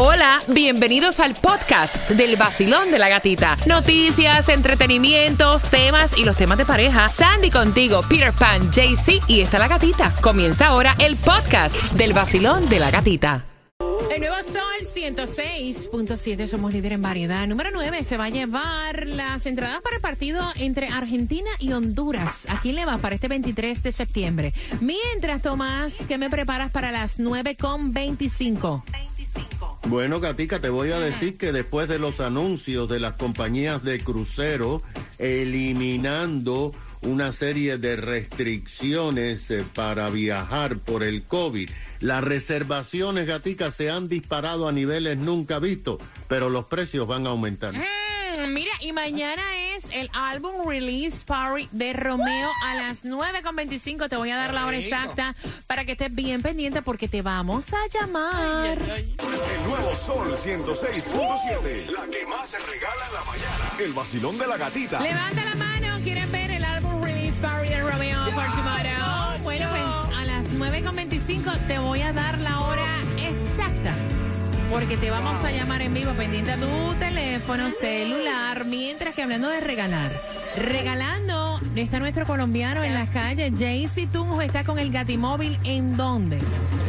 Hola, bienvenidos al podcast del vacilón de la gatita. Noticias, entretenimientos, temas y los temas de pareja. Sandy contigo, Peter Pan, JC y está la gatita. Comienza ahora el podcast del vacilón de la gatita. El nuevo Sol 106.7, somos líder en variedad. Número 9 se va a llevar las entradas para el partido entre Argentina y Honduras. ¿A quién le va para este 23 de septiembre? Mientras, Tomás, ¿qué me preparas para las 9.25? Bueno, Gatica, te voy a decir que después de los anuncios de las compañías de crucero eliminando una serie de restricciones eh, para viajar por el COVID, las reservaciones, Gatica, se han disparado a niveles nunca vistos, pero los precios van a aumentar. Mm, mira, y mañana es el álbum Release Party de Romeo a las 9.25. Te voy a dar la hora exacta para que estés bien pendiente porque te vamos a llamar. El nuevo Sol 106.7. La que más se regala en la mañana. El vacilón de la gatita. Levanta la mano, ¿quieren ver el álbum Release Party de Romeo for Tomorrow? Bueno, pues a las 9.25 te voy a dar la hora exacta. Porque te vamos a llamar en vivo pendiente a tu teléfono celular. Mientras que hablando de regalar, regalando está nuestro colombiano en las calles. Jaycee Tunjo está con el Gatimóvil. ¿En dónde?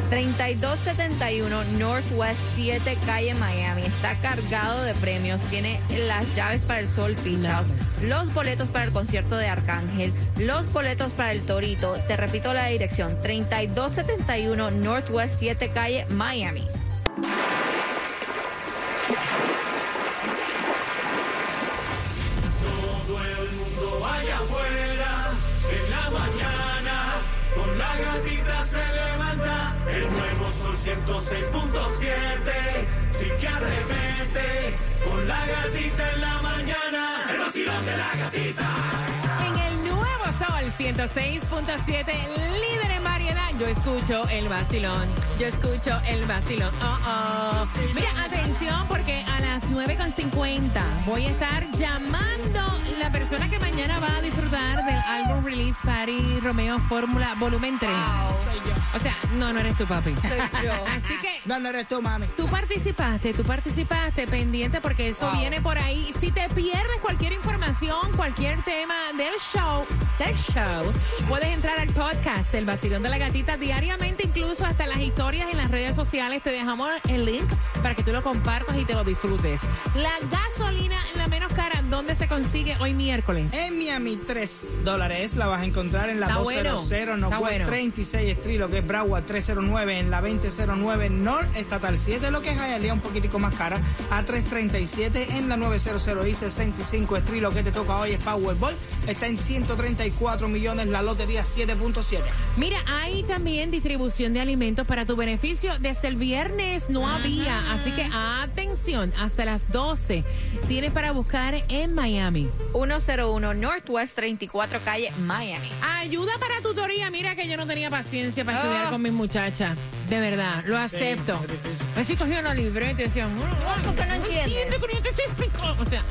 3271 Northwest 7 Calle Miami. Está cargado de premios. Tiene las llaves para el Sol House, los boletos para el concierto de Arcángel, los boletos para el Torito. Te repito la dirección: 3271 Northwest 7 Calle Miami. De la gatita. En el nuevo Sol 106.7, líder en variedad. Yo escucho el vacilón. Yo escucho el vacilón. Oh, oh. Mira, atención, porque a las 9.50 voy a estar llamando la persona que mañana va a disfrutar del álbum Release Party Romeo Fórmula Volumen 3. O sea, no, no eres tu papi. Soy yo. Así que No, no eres tú, mami. Tú participaste, tú participaste pendiente porque eso viene por ahí. Si te pierdes cualquier información, cualquier tema del show, del show, puedes entrar al podcast del Vacilón de la Gatita diariamente, incluso hasta las historias en las redes sociales. Te dejamos el link para que tú lo compartas y te lo disfrutes. La gasolina, la menos cara, ¿dónde se consigue hoy miércoles? En Miami, 3 dólares. La vas a encontrar en la Está 200 bueno. no Está bueno. 36 Street, lo que es Broward 309, en la 2009 North Estatal 7, lo que es Hialeah un poquitico más cara, a 337 en la 900 y 65 Street, lo que te toca hoy es Powerball, está en 134 millones, la lotería 7.7. Mira, hay también distribución de alimentos para tu beneficio. Desde el viernes no había, así que atención, hasta las 12 tienes para buscar en Miami. 101 Northwest 34 Calle Miami. Ayuda para tutoría. Mira que yo no tenía paciencia para estudiar con mis muchachas. De verdad, lo acepto. Así cogían la libreta y decían, no, ¿por qué no entiendes? que no te explico". O sea,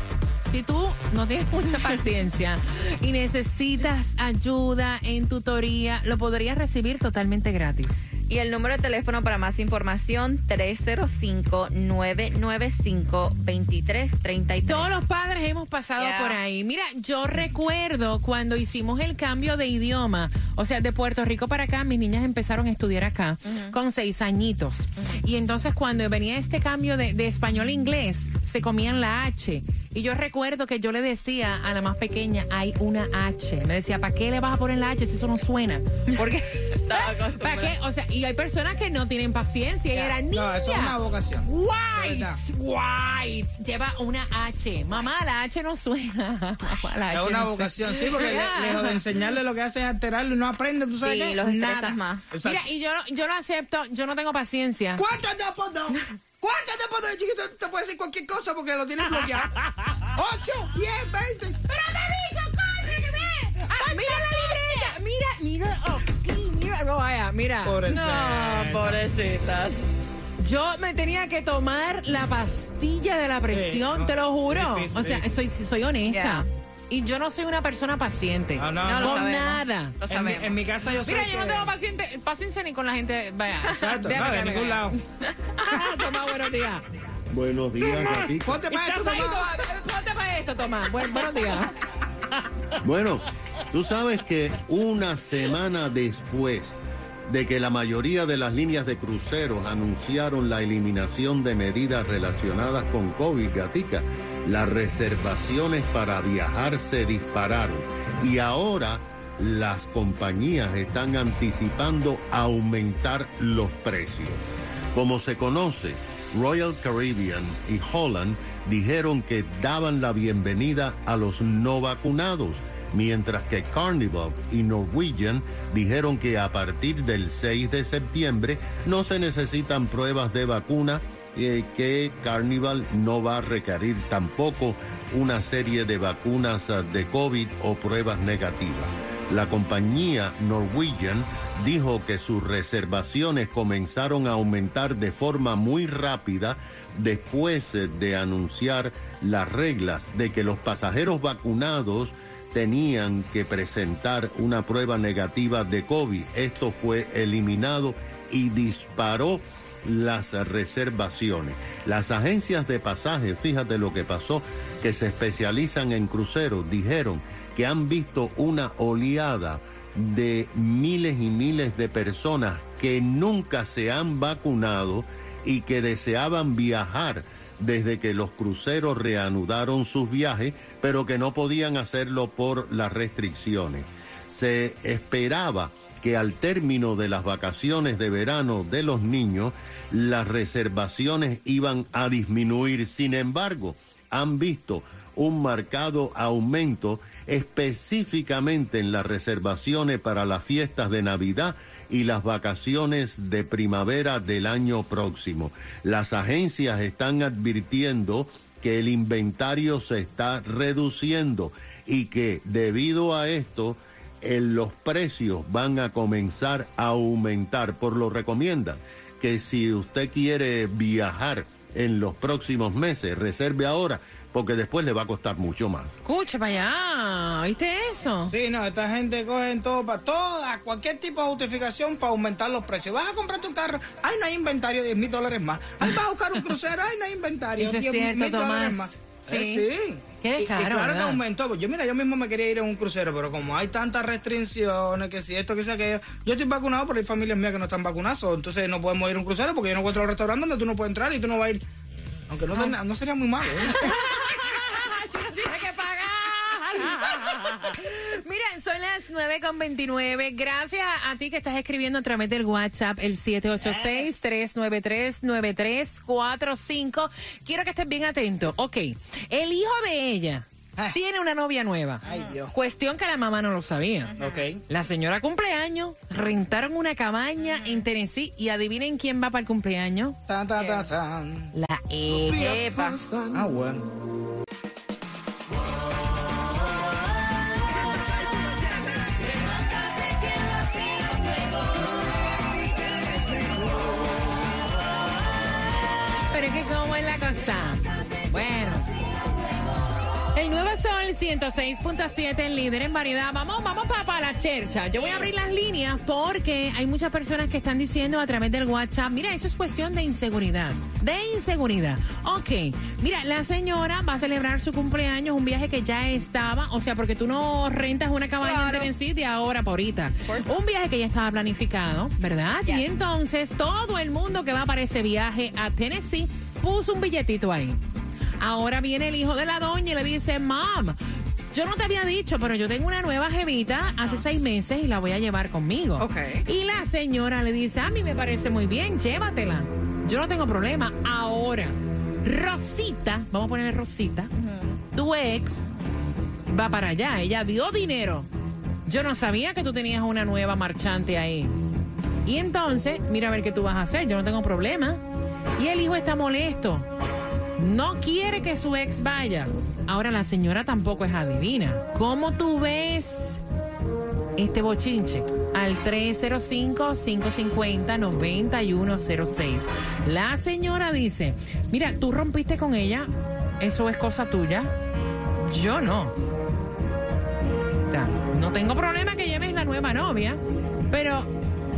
si tú no tienes mucha paciencia y necesitas ayuda en tutoría, lo podrías recibir totalmente gratis. Y el número de teléfono para más información 305-995-2333. Todos los padres hemos pasado Yeah. por ahí. Mira, yo recuerdo cuando hicimos el cambio de idioma, o sea, de Puerto Rico para acá, mis niñas empezaron a estudiar acá con seis añitos. Y entonces cuando venía este cambio de, de español a inglés, se comían la H. Y yo recuerdo que yo le decía a la más pequeña, hay una H. Me decía, ¿para qué le vas a poner la H si eso no suena? Porque, ¿para qué? O sea, y hay personas que no tienen paciencia. Y era niña. No, eso es una vocación. White, white, lleva una H. Mamá, la H no suena. Mamá, la Es una no vocación, suena. sí, porque le- Ya. lejos de enseñarle lo que hace es alterarlo y no aprende, ¿tú sabes Sí, qué? los Nada. más. Exacto. Mira, y yo, yo lo acepto, yo no tengo paciencia. ¿Cuántos te apunto? ¿Cuántos te apunto de chiquito? Te puede decir cualquier cosa porque lo tienes bloqueado. 8, 10, 20. ¡Pero te digo, corre, que ve! Ah, ¡Mira la libreta! Mira, mira, oh, sí, mira, no vaya, mira. Pobrecita. No, pobrecitas. Yo me tenía que tomar la pastilla de la presión, no, te lo juro. difícil, o sea, soy, soy honesta. Y yo no soy una persona paciente. No, no, No, lo no. con sabemos. nada. Lo En mi, sabemos. en mi casa yo soy Mira, yo no tengo paciente, paciencia ni con la gente. Vaya. Exacto, Déjame no, de ningún lado. Tomás, buenos días. Buenos días, Gatica. Ponte para esto, ¿Estás ahí, Tomás. Ponte para esto, Tomás. Buen- buenos días. Bueno, tú sabes que una semana después de que la mayoría de las líneas de cruceros anunciaron la eliminación de medidas relacionadas con COVID, Gatica, las reservaciones para viajar se dispararon y ahora las compañías están anticipando aumentar los precios. Como se conoce, Royal Caribbean y Holland dijeron que daban la bienvenida a los no vacunados, mientras que Carnival y Norwegian dijeron que a partir del 6 de septiembre no se necesitan pruebas de vacuna eh, que Carnival no va a requerir tampoco una serie de vacunas ah, de COVID o pruebas negativas. La compañía Norwegian dijo que sus reservaciones comenzaron a aumentar de forma muy rápida después eh, de anunciar las reglas de que los pasajeros vacunados tenían que presentar una prueba negativa de COVID. Esto fue eliminado y disparó las reservaciones. Las agencias de pasaje, fíjate lo que pasó, que se especializan en cruceros, dijeron que han visto una oleada de miles y miles de personas que nunca se han vacunado y que deseaban viajar desde que los cruceros reanudaron sus viajes, pero que no podían hacerlo por las restricciones. Se esperaba que al término de las vacaciones de verano de los niños, las reservaciones iban a disminuir. Sin embargo, han visto un marcado aumento específicamente en las reservaciones para las fiestas de Navidad y las vacaciones de primavera del año próximo. Las agencias están advirtiendo que el inventario se está reduciendo y que debido a esto eh, los precios van a comenzar a aumentar. Por lo recomiendan que si usted quiere viajar en los próximos meses, reserve ahora porque después le va a costar mucho más. Escucha para allá. ¿Viste eso? Sí, no, esta gente coge todo para toda, cualquier tipo de justificación para aumentar los precios. Vas a comprarte un carro, ay, no hay inventario, 10 mil dólares más. Ay, vas a buscar un crucero, ay, no hay inventario, Eso es 10 cierto, mil dólares más. Sí. Eh, sí. Qué Y- y, caro, claro que ¿verdad? aumentó. Pues Yo, mira, yo mismo me quería ir en un crucero, pero como hay tantas restricciones, que si esto, que si aquello. Yo estoy vacunado, pero hay familias mías que no están vacunadas, entonces no podemos ir a un crucero porque yo no encuentro un restaurante donde tú no puedes entrar y tú no vas a ir. Aunque no, ten- no sería muy malo. ¿eh? Tiene que pagar. Miren, son las 9 con 29. Gracias a ti que estás escribiendo a través del WhatsApp, el 786-393-9345. Quiero que estés bien atento. Ok, el hijo de ella Ah. tiene una novia nueva. Ay, Dios. Cuestión que la mamá no lo sabía. ok. La señora cumpleaños, rentaron una cabaña en Tennessee y adivinen quién va para el cumpleaños. Tan, tan, tan, tan. La Epa. Ah, bueno. Sol 106.7, el líder en variedad. Vamos, vamos para la chercha. Yo voy a abrir las líneas porque hay muchas personas que están diciendo a través del WhatsApp, mira, eso es cuestión de inseguridad. De inseguridad. Ok, mira, la señora va a celebrar su cumpleaños, un viaje que ya estaba, o sea, porque tú no rentas una cabaña en Tennessee de ahora para ahorita. Un viaje que ya estaba planificado, ¿verdad? Y entonces todo el mundo que va para ese viaje a Tennessee puso un billetito ahí. Ahora viene el hijo de la doña y le dice, Mom, yo no te había dicho, pero yo tengo una nueva jevita hace seis meses y la voy a llevar conmigo. Ok. Y la señora le dice, a mí me parece muy bien, llévatela. Yo no tengo problema. Ahora, Rosita, vamos a ponerle Rosita, tu ex va para allá. Ella dio dinero. Yo no sabía que tú tenías una nueva marchante ahí. Y entonces, mira a ver qué tú vas a hacer. Yo no tengo problema. Y el hijo está molesto. No quiere que su ex vaya. Ahora la señora tampoco es adivina. ¿Cómo tú ves este bochinche? Al 305-550-9106. La señora dice, mira, tú rompiste con ella, eso es cosa tuya. Yo no. no tengo problema que lleves la nueva novia, pero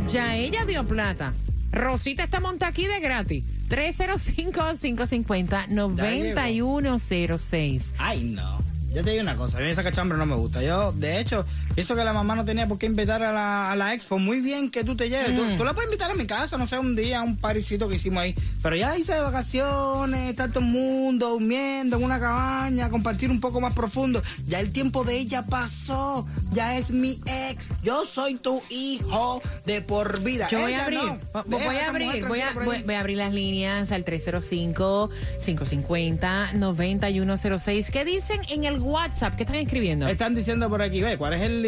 ya ella dio plata. Rosita está monta aquí de gratis. 305-550-9106. Ay, no. Yo te digo una cosa, a mí esa cachambra no me gusta. Yo, de hecho, pienso que la mamá no tenía por qué invitar a la, a la expo. Muy bien que tú te lleves. Tú, tú la puedes invitar a mi casa, no sé, un día, un parisito que hicimos ahí. Pero ya hice de vacaciones, está todo el mundo durmiendo en una cabaña, compartir un poco más profundo. Ya el tiempo de ella pasó. Ya es mi ex. Yo soy tu hijo de por vida. Yo voy a abrir, no. voy a abrir, a, voy a abrir las líneas al 305-550-9106. ¿Qué dicen en el WhatsApp? ¿Qué están escribiendo? Están diciendo por aquí, ve, ¿cuál es el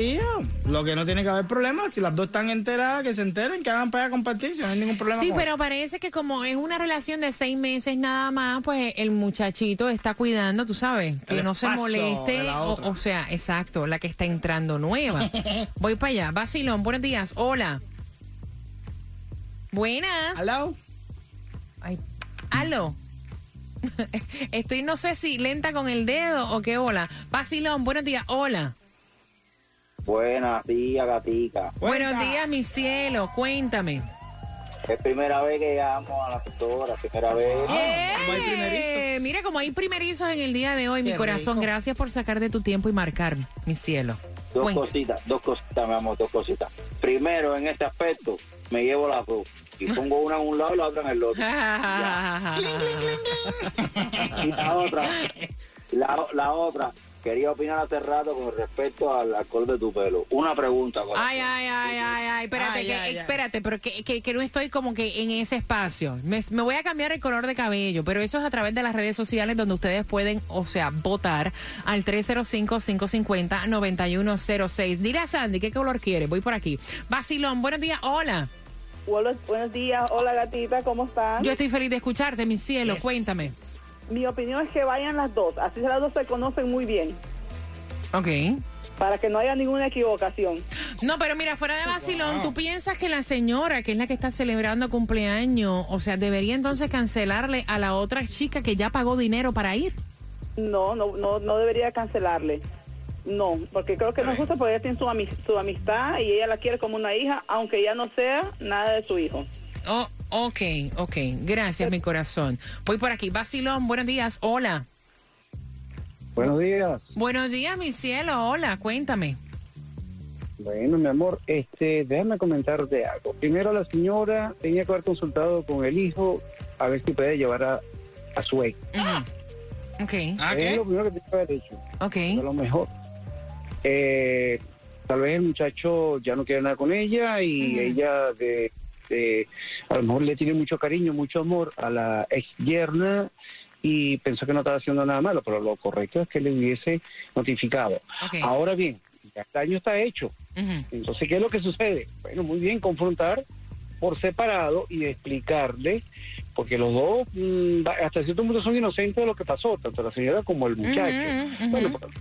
Lo que no tiene que haber problema, si las dos están enteradas, que se enteren, que hagan para compartir, si no hay ningún problema. Sí, pero parece que como es una relación de seis meses nada más, pues el muchachito está cuidando, tú sabes, que El no se moleste. O, sea, exacto, la que está entrando nueva. Voy para allá. Basilón, buenos días. Hola. Buenas. ¿Aló? Ay, aló. Estoy no sé si lenta con el dedo o qué hola. Basilón, buenos días. Hola. Buenos días, gatica. Buenos Cuenta. días, mi cielo. Cuéntame. Es primera vez que llamo a la doctora, primera vez. ¡Eh! como hay primerizos. Mira, como hay primerizos en el día de hoy, mi corazón, rico. gracias por sacar de tu tiempo y marcar, mi cielo. Dos Cuenta. cositas, dos cositas, mi amor, dos cositas. Primero, en este aspecto, me llevo las dos. Y pongo una en un lado y la otra en el otro. Y la otra, la, la otra, quería opinar hace rato con respecto al alcohol de tu pelo. Una pregunta, corazón. Ay, ay, ay, ay, ay, espérate, Ay, que, ay, ay. espérate, pero que, que, que no estoy como que en ese espacio. Me, me voy a cambiar el color de cabello, pero eso es a través de las redes sociales donde ustedes pueden, o sea, votar al 305-550-9106. Dile a Sandy qué color quiere, voy por aquí. Basilón, buenos días, hola. Buenos, buenos días, hola gatita, ¿cómo están? Yo estoy feliz de escucharte, mi cielo, cuéntame. Mi opinión es que vayan las dos, así las dos se conocen muy bien, Ok. para que no haya ninguna equivocación. No, pero mira, fuera de vacilón, ¿tú piensas que la señora, que es la que está celebrando cumpleaños, o sea, debería entonces cancelarle a la otra chica que ya pagó dinero para ir? No, no, no, no debería cancelarle. No, porque creo que no es justo porque ella tiene su, su amistad y ella la quiere como una hija, aunque ya no sea nada de su hijo. Oh, ok, ok. Gracias, mi corazón. Voy por aquí. Basilón, buenos días. Hola. Buenos días. Buenos días, mi cielo. Hola, cuéntame. Bueno, mi amor, este, déjame comentarte algo. Primero, la señora tenía que haber consultado con el hijo a ver si puede llevar a, a su ex. Ujú. Ok, ¿Ah, es lo primero que tiene que haber hecho. ok. A lo mejor. Eh, tal vez el muchacho ya no quiere nada con ella y ella de, de- a lo mejor le tiene mucho cariño, mucho amor a la ex yerna y pensó que no estaba haciendo nada malo, pero lo correcto es que le hubiese notificado. Ahora bien, el daño está hecho. Entonces, ¿qué es lo que sucede? Bueno, muy bien, confrontar por separado y explicarle, porque los dos mm, hasta cierto punto son inocentes de lo que pasó, tanto la señora como el muchacho. Bueno, pues,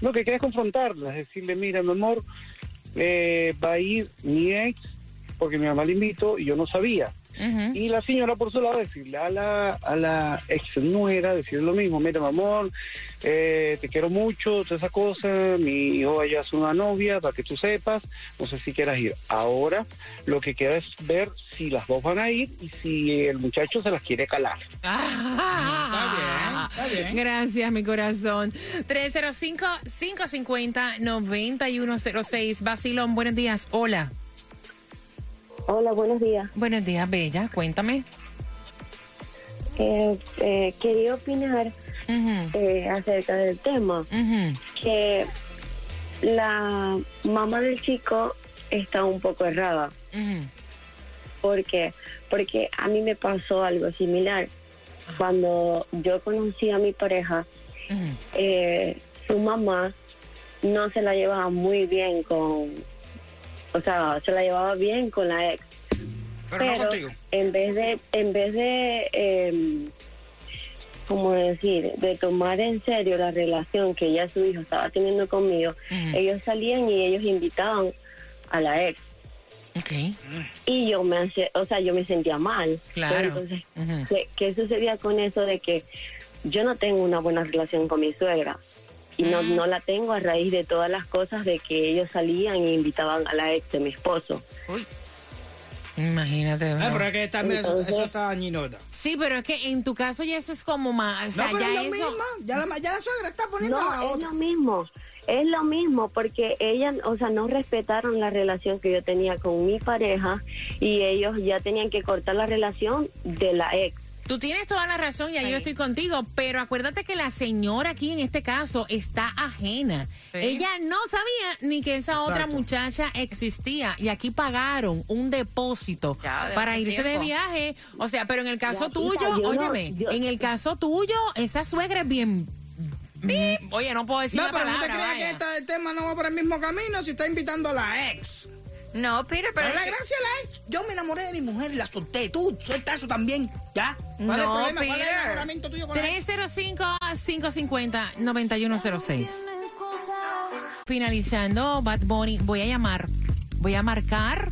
lo que queda es confrontarla, es decirle, mira, mi amor, eh, va a ir mi ex, porque mi mamá le invitó y yo no sabía. Y la señora, por su lado, decirle a la, a la ex nuera, decirle lo mismo, mira, mi amor, eh, te quiero mucho, toda esa cosa, mi hijo allá es una novia, para que tú sepas, no sé si quieras ir. Ahora, lo que queda es ver si las dos van a ir y si el muchacho se las quiere calar. Ah, Está bien, está bien. Gracias, mi corazón. 305-550-9106. Basilón, buenos días. Hola. Hola, buenos días. Buenos días, Bella. Cuéntame. Eh, eh, quería opinar eh, acerca del tema, que la mamá del chico está un poco errada. Ujú. ¿Por qué? Porque a mí me pasó algo similar. Cuando yo conocí a mi pareja, eh, su mamá no se la llevaba muy bien con, o sea, se la llevaba bien con la ex. Pero, no contigo. en vez de, en vez de, eh, como decir, de tomar en serio la relación que ella su hijo estaba teniendo conmigo, ellos salían y ellos invitaban a la ex Ok. y yo me hace, o sea, yo me sentía mal. Claro. Entonces. ¿qué, qué sucedía con eso de que yo no tengo una buena relación con mi suegra? Y no, no la tengo a raíz de todas las cosas de que ellos salían e invitaban a la ex de mi esposo. Imagínate. Ah, ¿verdad? pero es que también eso, Entonces- eso está dañinota. Sí, pero es que en tu caso ya eso es como más. O sea, no, pero ya es lo eso. mismo. Ya la, ya la suegra está poniendo No, a la es otra. lo mismo. Es lo mismo porque ellas, o sea, no respetaron la relación que yo tenía con mi pareja y ellos ya tenían que cortar la relación de la ex. Tú tienes toda la razón y ahí yo estoy contigo, pero acuérdate que la señora aquí en este caso está ajena. Ella no sabía ni que esa otra muchacha existía y aquí pagaron un depósito Ya, de para irse de viaje. O sea, pero en el caso Ya, tuyo, yo no- óyeme, yo- en el caso tuyo, esa suegra es bien... Oye, no puedo decir No, la pero no te palabra, creas que vaya. el tema no va por el mismo camino si está invitando a la ex. No, Peter, pero... Pero la gracia la ex, yo me enamoré de mi mujer y la solté. Tú suelta eso también, ¿ya? ¿Cuál es el No, problema? ¿Cuál es el Peter. enamoramiento tuyo con la ex? 305-550-9106. Finalizando, Bad Bunny, voy a llamar, voy a marcar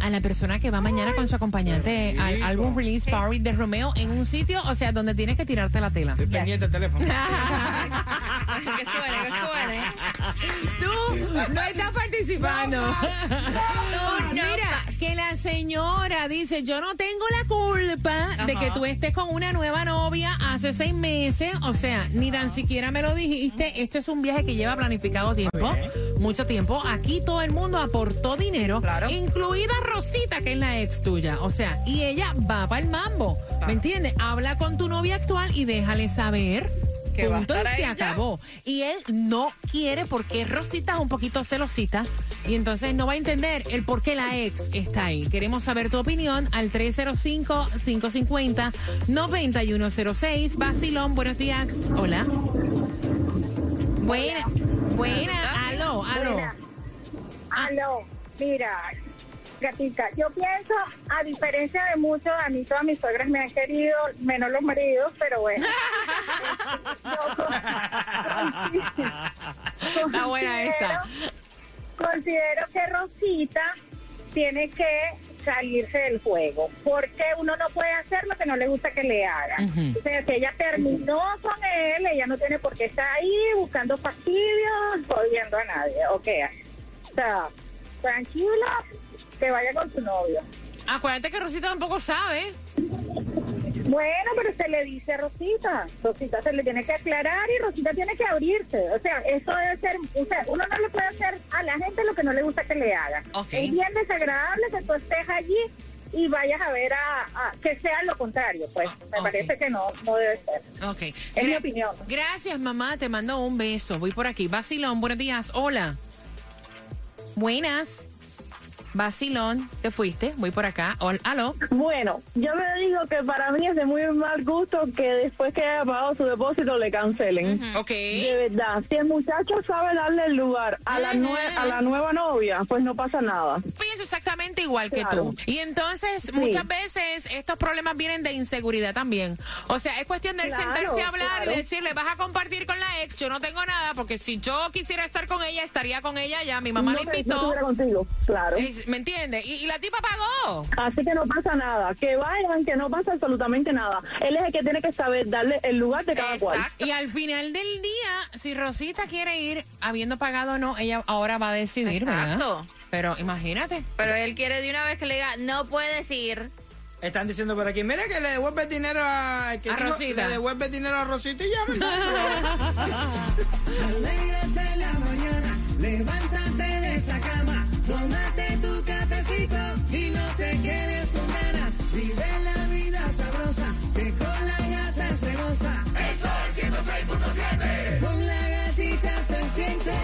a la persona que va mañana con su acompañante al álbum Release Party de Romeo en un sitio, o sea, donde tienes que tirarte la tela. Estoy pendiente del teléfono. que suene, que suene. No estás participando. Mira, que la señora dice, yo no tengo la culpa de que tú estés con una nueva novia hace seis meses. O sea, ni tan siquiera me lo dijiste. Esto es un viaje que lleva planificado tiempo, mucho tiempo. Aquí todo el mundo aportó dinero, Claro. incluida Rosita, que es la ex tuya. O sea, y ella va para el mambo. ¿Me entiendes? Habla con tu novia actual y déjale saber. Que va a se ya. acabó. Y él no quiere porque Rosita es un poquito celosita y entonces no va a entender el por qué la ex está ahí. Queremos saber tu opinión al 305-550-9106. Basilón, buenos días. Hola. Buena, buena. Aló, aló. Aló, mira, gatita, yo pienso, a diferencia de muchos, a mí todas mis suegras me han querido, menos los maridos, pero bueno. Está buena esa. Considero que Rosita tiene que salirse del juego, porque uno no puede hacer lo que no le gusta que le hagan. Ujú. O sea, si ella terminó con él, ella no tiene por qué estar ahí buscando fastidios, jodiendo a nadie, ok. O sea, tranquila, que vaya con su novio. Acuérdate que Rosita tampoco sabe. Bueno, pero se le dice a Rosita. Rosita se le tiene que aclarar y Rosita tiene que abrirse. O sea, eso debe ser, o sea, uno no le puede hacer a la gente lo que no le gusta que le hagan. Ok. Es bien desagradable que tú estés allí y vayas a ver a, a- que sea lo contrario. Pues me parece que no, no debe ser. Ok. Es mi opinión. Gracias, mamá. Te mando un beso. Voy por aquí. Basilón, buenos días. Hola. Buenas. Basilón, te fuiste. Voy por acá. Hol- Aló. Bueno, yo me digo que para mí es de muy mal gusto que después que haya pagado su depósito le cancelen. Ok. De verdad, si el muchacho sabe darle el lugar a la, nue- a la nueva novia, pues no pasa nada. Pienso exactamente igual que tú. Y entonces, muchas veces estos problemas vienen de inseguridad también. O sea, es cuestión de Claro, sentarse a hablar claro. y decirle, vas a compartir con la ex, yo no tengo nada, porque si yo quisiera estar con ella, estaría con ella ya. Mi mamá no la invitó. no contigo, claro. Es- ¿Me entiendes? Y, y la tipa pagó. Así que no pasa nada. Que vayan, que no pasa absolutamente nada. Él es el que tiene que saber darle el lugar de cada cual. Y al final del día, si Rosita quiere ir, habiendo pagado o no, ella ahora va a decidir, Exacto. ¿verdad? Pero imagínate. Pero él quiere de una vez que le diga, no puedes ir. Están diciendo por aquí, mira que le devuelve dinero a... Que A dijo- Rosita. Le devuelve dinero a Rosita y ya me Alégrate la mañana, levántate de esa cama, tómate quedes con ganas. Vive la vida sabrosa, que con la gata se goza. Eso es 106.7. Con la gatita se siente.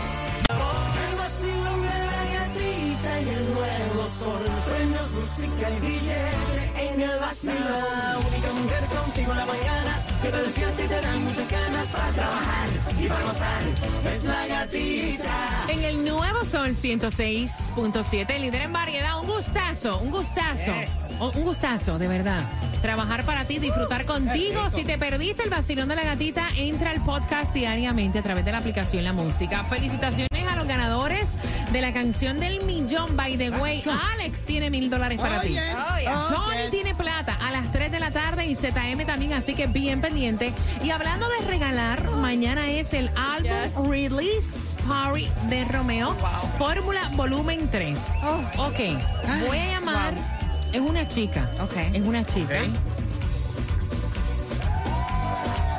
El vacilón de la gatita y el nuevo sol. Premios, música y billete en el vacilón. La única mujer contigo en la mañana que te despierta y te dan muchas ganas para trabajar y para gozar. Es la gatita. En el nuevo Sol 106.7, líder en variedad, un gustazo, un gustazo. un un gustazo, de verdad. Trabajar para ti, disfrutar contigo. Si te perdiste el vacilón de la gatita, entra al podcast diariamente a través de la aplicación La Música. Felicitaciones a los ganadores de la canción del millón. By the way, Alex tiene mil dólares para ti. Johnny tiene plata a las 3 de la tarde y ZM también, así que bien pendiente. Y hablando de regalar, mañana es el álbum Release Party de Romeo, Fórmula Volumen 3. Ok, voy a llamar. Es una chica. Ok. Es una chica.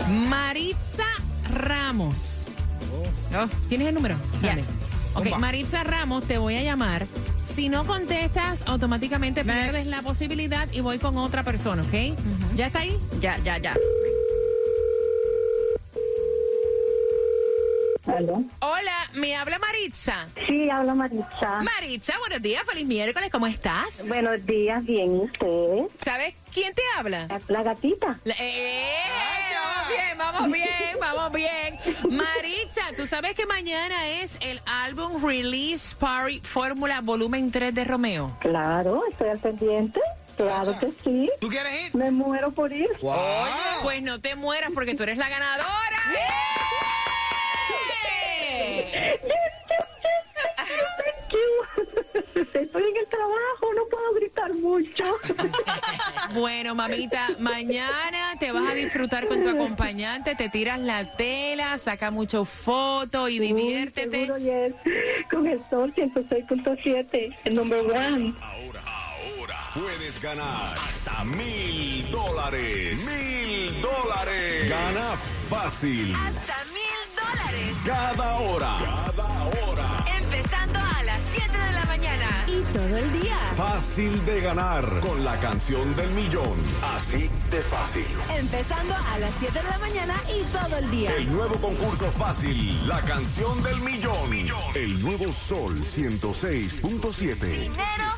Maritza Ramos. Oh, ¿Tienes el número? Dale. Ok, Zumba. Maritza Ramos, te voy a llamar. Si no contestas, automáticamente pierdes la posibilidad y voy con otra persona, ¿ok? ¿Ya está ahí? Ya, ya, ya. ¿Aló? Hola, ¿me habla Maritza? Sí, habla Maritza. Maritza, buenos días, feliz miércoles, ¿cómo estás? Buenos días, bien, ¿y usted? ¿Sabes quién te habla? La gatita. La- ¡Eh! Vamos bien, vamos bien, vamos bien. Maritza, ¿tú sabes que mañana es el álbum Release Party Fórmula Volumen 3 de Romeo? Claro, estoy al pendiente. Claro que sí. ¿Tú quieres ir? Me muero por ir. Oye, pues no te mueras porque tú eres la ganadora. Thank you. Estoy en el trabajo, no puedo gritar mucho. Bueno, mamita, mañana te vas a disfrutar con tu acompañante, te tiras la tela, saca muchas fotos y diviértete. Seguro, yes. Con el sol 106.7, el number one. Puedes ganar hasta mil dólares. Mil dólares. Gana fácil. Hasta mil Cada hora. Cada hora. Empezando a las 7 de la mañana. Y todo el día. Fácil de ganar con la canción del millón. Así de fácil. Empezando a las 7 de la mañana y todo el día. El nuevo concurso fácil. La canción del millón. El nuevo Sol 106.7. Dinero